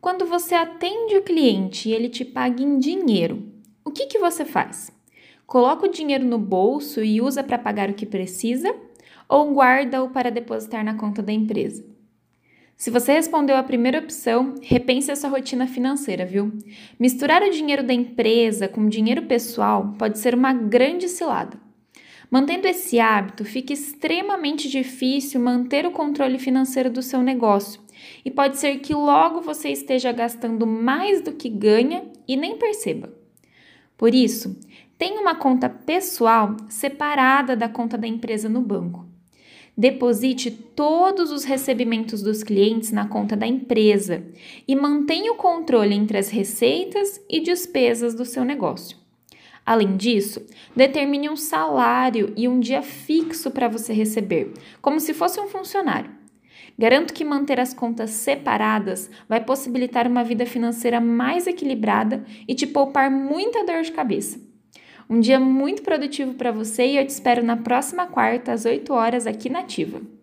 Quando você atende o cliente e ele te paga em dinheiro, o que, que você faz? Coloca o dinheiro no bolso e usa para pagar o que precisa ou guarda-o para depositar na conta da empresa? Se você respondeu a primeira opção, repense essa rotina financeira, viu? Misturar o dinheiro da empresa com dinheiro pessoal pode ser uma grande cilada. Mantendo esse hábito, fica extremamente difícil manter o controle financeiro do seu negócio e pode ser que logo você esteja gastando mais do que ganha e nem perceba. Por isso, tenha uma conta pessoal separada da conta da empresa no banco. Deposite todos os recebimentos dos clientes na conta da empresa e mantenha o controle entre as receitas e despesas do seu negócio. Além disso, determine um salário e um dia fixo para você receber, como se fosse um funcionário. Garanto que manter as contas separadas vai possibilitar uma vida financeira mais equilibrada e te poupar muita dor de cabeça. Um dia muito produtivo para você e eu te espero na próxima quarta às 8 horas aqui na Ativa.